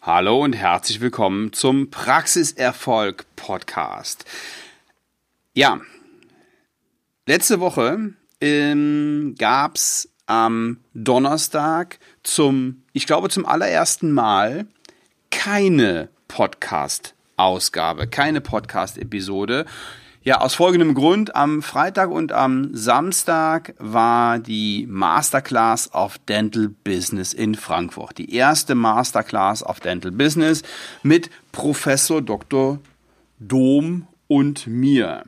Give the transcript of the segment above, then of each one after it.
Hallo und herzlich willkommen zum Praxiserfolg Podcast. Ja, letzte Woche ähm, gab es am Donnerstag zum, ich glaube zum allerersten Mal keine Podcast-Ausgabe, keine Podcast-Episode. Ja, aus folgendem Grund. Am Freitag und am Samstag war die Masterclass of Dental Business in Frankfurt. Die erste Masterclass of Dental Business mit Professor Dr. Dom und mir.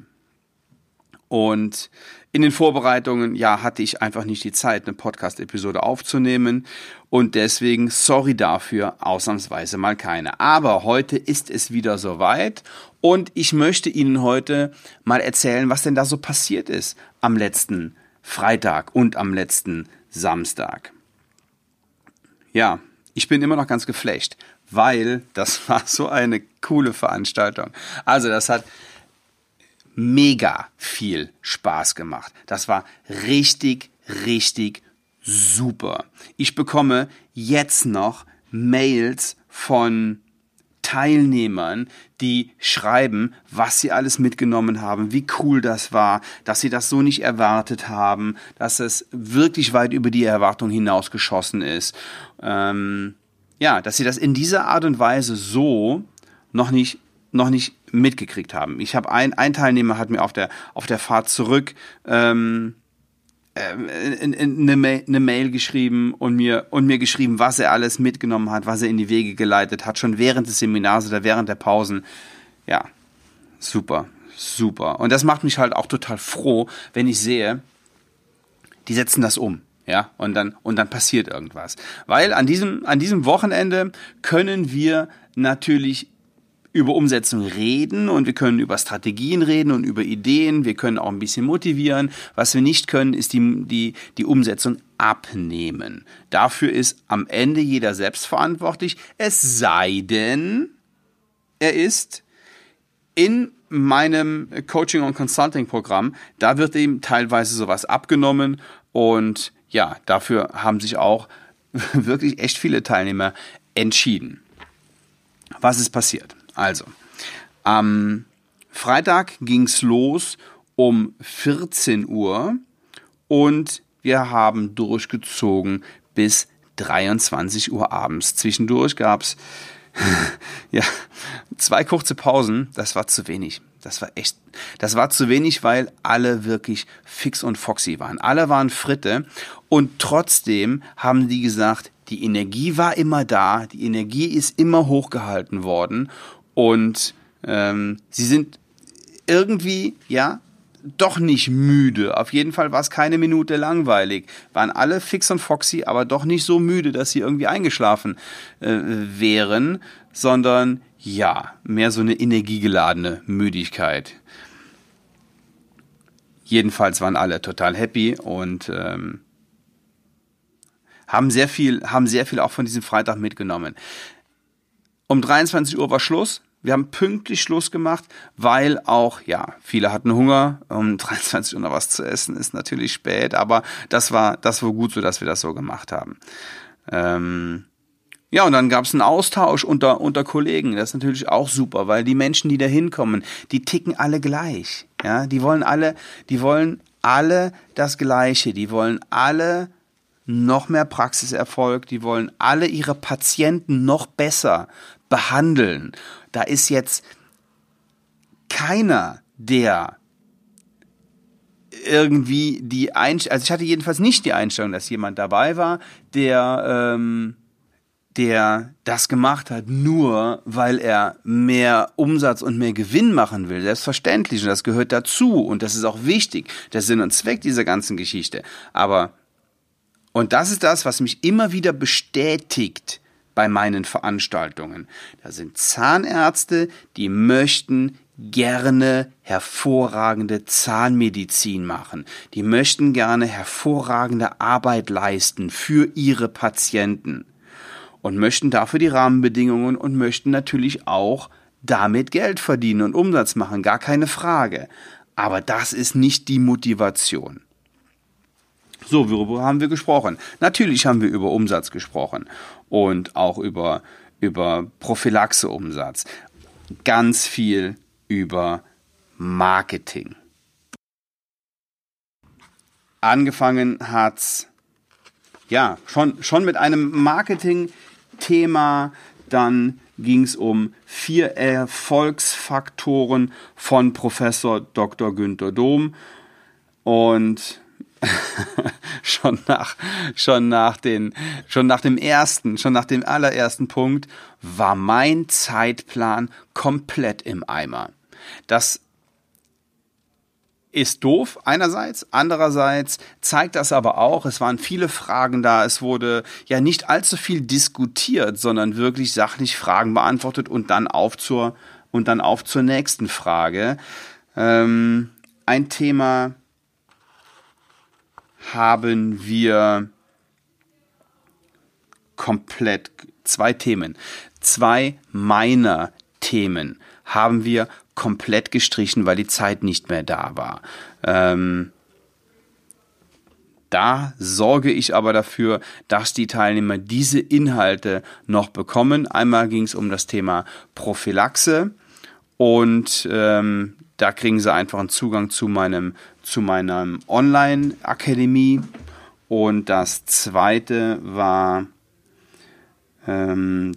Und in den Vorbereitungen, ja, hatte ich einfach nicht die Zeit, eine Podcast-Episode aufzunehmen. Und deswegen, sorry dafür, ausnahmsweise mal keine. Aber heute ist es wieder soweit. Und ich möchte Ihnen heute mal erzählen, was denn da so passiert ist am letzten Freitag und am letzten Samstag. Ja, ich bin immer noch ganz geflecht, weil das war so eine coole Veranstaltung. Also das hat mega viel Spaß gemacht. Das war richtig, richtig super. Ich bekomme jetzt noch Mails von Teilnehmern, die schreiben, was sie alles mitgenommen haben, wie cool das war, dass sie das so nicht erwartet haben, dass es wirklich weit über die Erwartung hinausgeschossen ist. Ähm, ja, dass sie das in dieser Art und Weise so noch nicht noch nicht mitgekriegt haben. Ich habe ein, ein Teilnehmer hat mir auf der auf der Fahrt zurück ähm, eine, eine, Mail, eine Mail geschrieben und mir und mir geschrieben, was er alles mitgenommen hat, was er in die Wege geleitet hat, schon während des Seminars oder während der Pausen. Ja, super, super. Und das macht mich halt auch total froh, wenn ich sehe, die setzen das um. Ja, und dann, und dann passiert irgendwas. Weil an diesem, an diesem Wochenende können wir natürlich über Umsetzung reden und wir können über Strategien reden und über Ideen. Wir können auch ein bisschen motivieren. Was wir nicht können, ist die, die, die Umsetzung abnehmen. Dafür ist am Ende jeder selbst verantwortlich, es sei denn, er ist in meinem Coaching- und Consulting-Programm, da wird ihm teilweise sowas abgenommen und ja, dafür haben sich auch wirklich echt viele Teilnehmer entschieden. Was ist passiert? Also, am Freitag ging es los um 14 Uhr und wir haben durchgezogen bis 23 Uhr abends. Zwischendurch gab es ja, zwei kurze Pausen. Das war zu wenig. Das war echt, das war zu wenig, weil alle wirklich fix und foxy waren. Alle waren Fritte und trotzdem haben die gesagt, die Energie war immer da, die Energie ist immer hochgehalten worden und ähm, sie sind irgendwie, ja, doch nicht müde. Auf jeden Fall war es keine Minute langweilig. Waren alle fix und foxy, aber doch nicht so müde, dass sie irgendwie eingeschlafen äh, wären, sondern ja, mehr so eine energiegeladene Müdigkeit. Jedenfalls waren alle total happy und ähm, haben sehr viel, haben sehr viel auch von diesem Freitag mitgenommen. Um 23 Uhr war Schluss. Wir haben pünktlich Schluss gemacht, weil auch, ja, viele hatten Hunger. Um 23 Uhr noch was zu essen ist natürlich spät, aber das war, das war gut so, dass wir das so gemacht haben. Ähm, ja, und dann gab es einen Austausch unter, unter Kollegen. Das ist natürlich auch super, weil die Menschen, die da hinkommen, die ticken alle gleich. Ja, die wollen alle, die wollen alle das Gleiche. Die wollen alle noch mehr Praxiserfolg. Die wollen alle ihre Patienten noch besser behandeln. Da ist jetzt keiner, der irgendwie die Einstellung, also ich hatte jedenfalls nicht die Einstellung, dass jemand dabei war, der, ähm, der das gemacht hat, nur weil er mehr Umsatz und mehr Gewinn machen will. Selbstverständlich, und das gehört dazu und das ist auch wichtig, der Sinn und Zweck dieser ganzen Geschichte. Aber, und das ist das, was mich immer wieder bestätigt, bei meinen Veranstaltungen. Da sind Zahnärzte, die möchten gerne hervorragende Zahnmedizin machen. Die möchten gerne hervorragende Arbeit leisten für ihre Patienten und möchten dafür die Rahmenbedingungen und möchten natürlich auch damit Geld verdienen und Umsatz machen, gar keine Frage. Aber das ist nicht die Motivation. So, worüber haben wir gesprochen? Natürlich haben wir über Umsatz gesprochen und auch über über Prophylaxeumsatz, ganz viel über Marketing. Angefangen hat's ja schon, schon mit einem Marketing-Thema, dann ging es um vier Erfolgsfaktoren von Professor Dr. Günther Dom und schon nach schon nach den schon nach dem ersten schon nach dem allerersten Punkt war mein Zeitplan komplett im Eimer. Das ist doof einerseits, andererseits zeigt das aber auch, es waren viele Fragen da, es wurde ja nicht allzu viel diskutiert, sondern wirklich sachlich Fragen beantwortet und dann auf zur und dann auf zur nächsten Frage. Ähm, ein Thema haben wir komplett zwei Themen, zwei meiner Themen haben wir komplett gestrichen, weil die Zeit nicht mehr da war. Ähm, da sorge ich aber dafür, dass die Teilnehmer diese Inhalte noch bekommen. Einmal ging es um das Thema Prophylaxe und ähm, da kriegen sie einfach einen Zugang zu meinem zu meiner Online-Akademie. Und das zweite war ähm,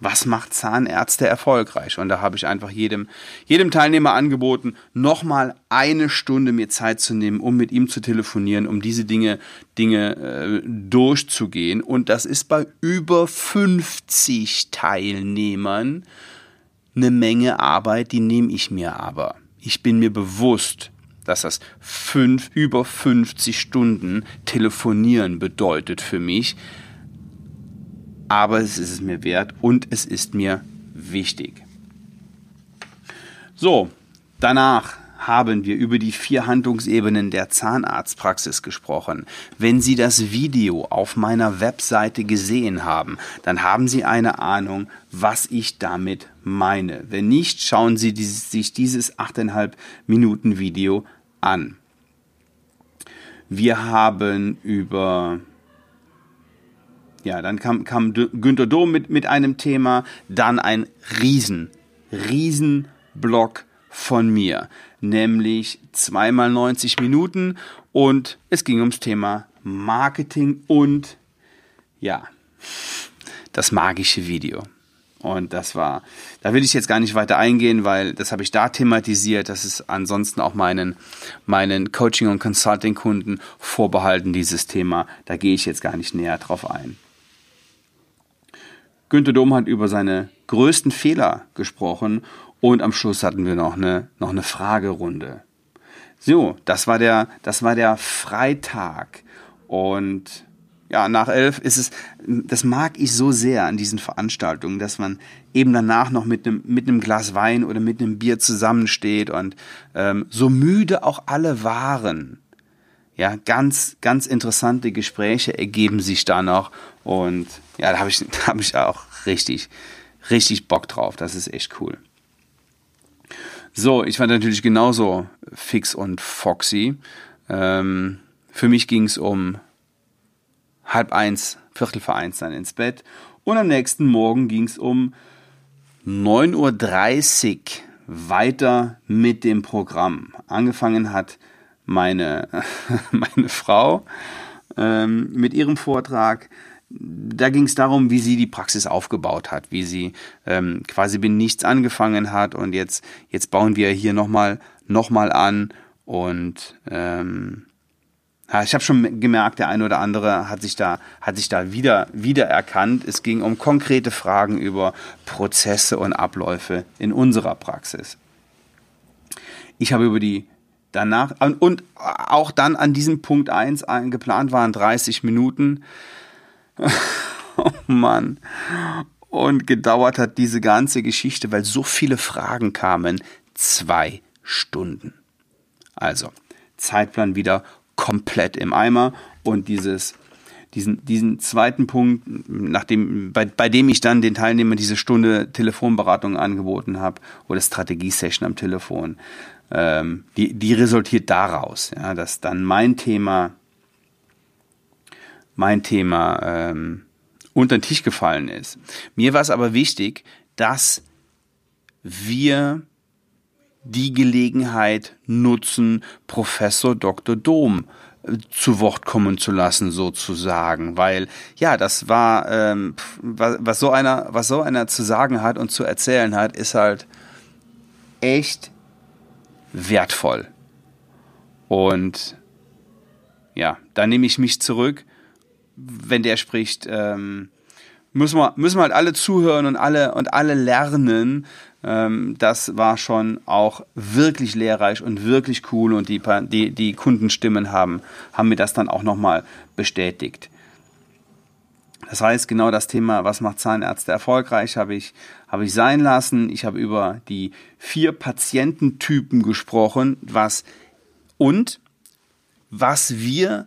was macht Zahnärzte erfolgreich? Und da habe ich einfach jedem, jedem Teilnehmer angeboten, nochmal eine Stunde mir Zeit zu nehmen, um mit ihm zu telefonieren, um diese Dinge, Dinge äh, durchzugehen. Und das ist bei über 50 Teilnehmern eine Menge Arbeit, die nehme ich mir aber. Ich bin mir bewusst, dass das fünf, über 50 Stunden telefonieren bedeutet für mich aber es ist es mir wert und es ist mir wichtig. So, danach haben wir über die vier Handlungsebenen der Zahnarztpraxis gesprochen. Wenn Sie das Video auf meiner Webseite gesehen haben, dann haben Sie eine Ahnung, was ich damit meine. Wenn nicht, schauen Sie sich dieses 8,5 Minuten Video an. Wir haben über ja, dann kam, kam Günter Dom mit, mit einem Thema, dann ein riesen, riesen Block von mir, nämlich zweimal 90 Minuten und es ging ums Thema Marketing und ja, das magische Video. Und das war, da will ich jetzt gar nicht weiter eingehen, weil das habe ich da thematisiert. Das ist ansonsten auch meinen, meinen Coaching- und Consulting-Kunden vorbehalten, dieses Thema. Da gehe ich jetzt gar nicht näher drauf ein. Günter Dom hat über seine größten Fehler gesprochen und am Schluss hatten wir noch eine, noch eine Fragerunde. So, das war der, das war der Freitag und ja, nach elf ist es, das mag ich so sehr an diesen Veranstaltungen, dass man eben danach noch mit einem, mit einem Glas Wein oder mit einem Bier zusammensteht und ähm, so müde auch alle waren. Ja, ganz, ganz interessante Gespräche ergeben sich da noch und ja, da habe ich, da hab ich auch richtig, richtig Bock drauf. Das ist echt cool. So, ich war natürlich genauso fix und foxy. Ähm, für mich ging es um halb eins, Viertel vor eins dann ins Bett. Und am nächsten Morgen ging es um 9.30 Uhr weiter mit dem Programm. Angefangen hat meine, meine Frau ähm, mit ihrem Vortrag da ging es darum, wie sie die Praxis aufgebaut hat, wie sie ähm, quasi mit nichts angefangen hat und jetzt, jetzt bauen wir hier nochmal noch mal an und ähm, ich habe schon gemerkt, der eine oder andere hat sich da, hat sich da wieder, wieder erkannt. Es ging um konkrete Fragen über Prozesse und Abläufe in unserer Praxis. Ich habe über die danach und auch dann an diesem Punkt 1 geplant waren 30 Minuten oh Mann. Und gedauert hat diese ganze Geschichte, weil so viele Fragen kamen, zwei Stunden. Also, Zeitplan wieder komplett im Eimer und dieses diesen, diesen zweiten Punkt, nachdem, bei, bei dem ich dann den Teilnehmern diese Stunde Telefonberatung angeboten habe oder Strategiesession am Telefon, ähm, die, die resultiert daraus, ja, dass dann mein Thema mein Thema ähm, unter den Tisch gefallen ist. Mir war es aber wichtig, dass wir die Gelegenheit nutzen, Professor Dr. Dom äh, zu Wort kommen zu lassen, sozusagen, weil ja, das war ähm, was, was so einer, was so einer zu sagen hat und zu erzählen hat, ist halt echt wertvoll. Und ja, da nehme ich mich zurück, wenn der spricht. Ähm, müssen wir, müssen wir halt alle zuhören und alle und alle lernen. Ähm, das war schon auch wirklich lehrreich und wirklich cool und die, die, die Kundenstimmen haben, haben mir das dann auch nochmal bestätigt. Das heißt, genau das Thema, was macht Zahnärzte erfolgreich, habe ich, habe ich sein lassen. Ich habe über die vier Patiententypen gesprochen, was und was wir,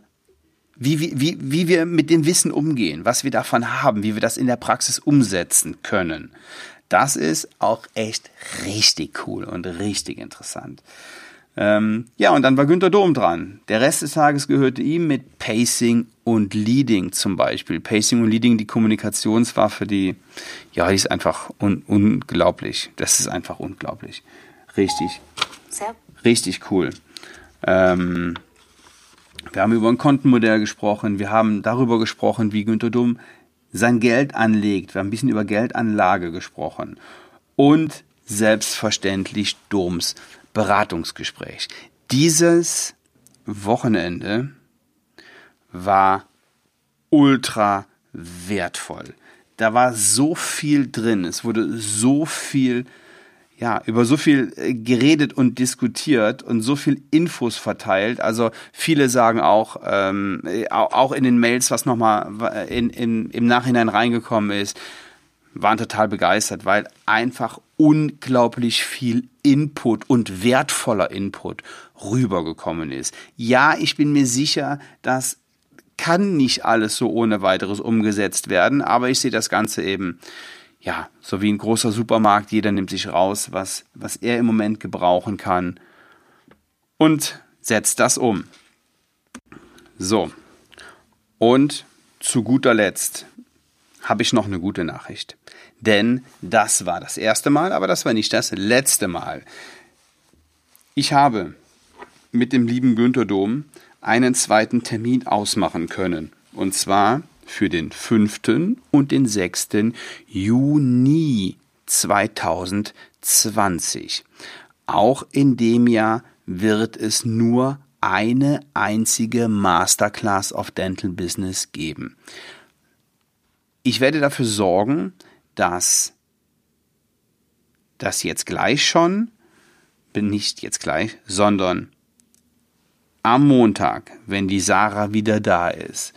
wie, wie, wie wir mit dem Wissen umgehen, was wir davon haben, wie wir das in der Praxis umsetzen können. Das ist auch echt richtig cool und richtig interessant. Ähm, ja, und dann war Günter Dom dran. Der Rest des Tages gehörte ihm mit Pacing und Leading zum Beispiel. Pacing und Leading, die Kommunikationswaffe, die, ja, die ist einfach un unglaublich. Das ist einfach unglaublich. Richtig. Sehr. Richtig cool. Ähm, wir haben über ein Kontenmodell gesprochen. Wir haben darüber gesprochen, wie Günter Dumm sein Geld anlegt. Wir haben ein bisschen über Geldanlage gesprochen. Und selbstverständlich Doms Beratungsgespräch. Dieses Wochenende war ultra wertvoll. Da war so viel drin. Es wurde so viel ja, über so viel äh, geredet und diskutiert und so viel Infos verteilt. Also viele sagen auch, ähm, auch in den Mails, was nochmal in, in, im Nachhinein reingekommen ist, waren total begeistert, weil einfach unglaublich viel Input und wertvoller Input rübergekommen ist. Ja, ich bin mir sicher, dass kann nicht alles so ohne weiteres umgesetzt werden, aber ich sehe das Ganze eben ja, so wie ein großer Supermarkt, jeder nimmt sich raus, was, was er im Moment gebrauchen kann und setzt das um. So, und zu guter Letzt habe ich noch eine gute Nachricht. Denn das war das erste Mal, aber das war nicht das letzte Mal. Ich habe mit dem lieben Günther Dom einen zweiten Termin ausmachen können. Und zwar für den 5. und den 6. Juni 2020. Auch in dem Jahr wird es nur eine einzige Masterclass of Dental Business geben. Ich werde dafür sorgen, dass das jetzt gleich schon, nicht jetzt gleich, sondern am Montag, wenn die Sarah wieder da ist,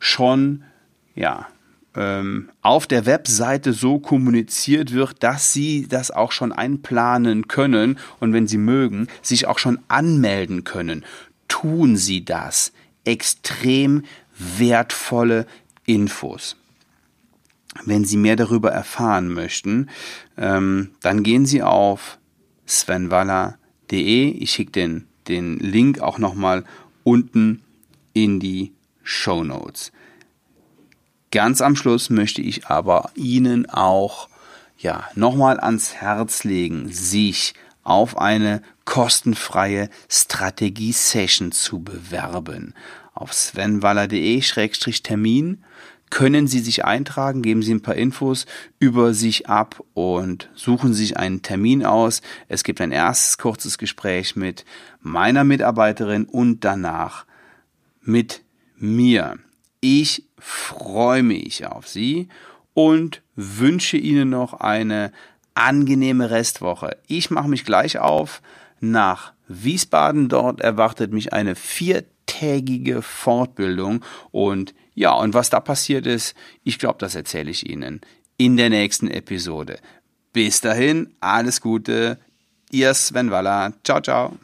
schon ja, ähm, auf der Webseite so kommuniziert wird, dass Sie das auch schon einplanen können und wenn Sie mögen, sich auch schon anmelden können. Tun Sie das. Extrem wertvolle Infos. Wenn Sie mehr darüber erfahren möchten, ähm, dann gehen Sie auf svenwaller.de. Ich schicke den, den Link auch nochmal unten in die Show Notes. Ganz am Schluss möchte ich aber Ihnen auch ja, nochmal ans Herz legen, sich auf eine kostenfreie Strategie-Session zu bewerben. Auf svenwaller.de-termin können Sie sich eintragen, geben Sie ein paar Infos über sich ab und suchen sich einen Termin aus. Es gibt ein erstes kurzes Gespräch mit meiner Mitarbeiterin und danach mit mir. Ich freue mich auf Sie und wünsche Ihnen noch eine angenehme Restwoche. Ich mache mich gleich auf nach Wiesbaden. Dort erwartet mich eine viertägige Fortbildung und ja, und was da passiert ist, ich glaube, das erzähle ich Ihnen in der nächsten Episode. Bis dahin, alles Gute. Ihr Sven Waller. Ciao, ciao.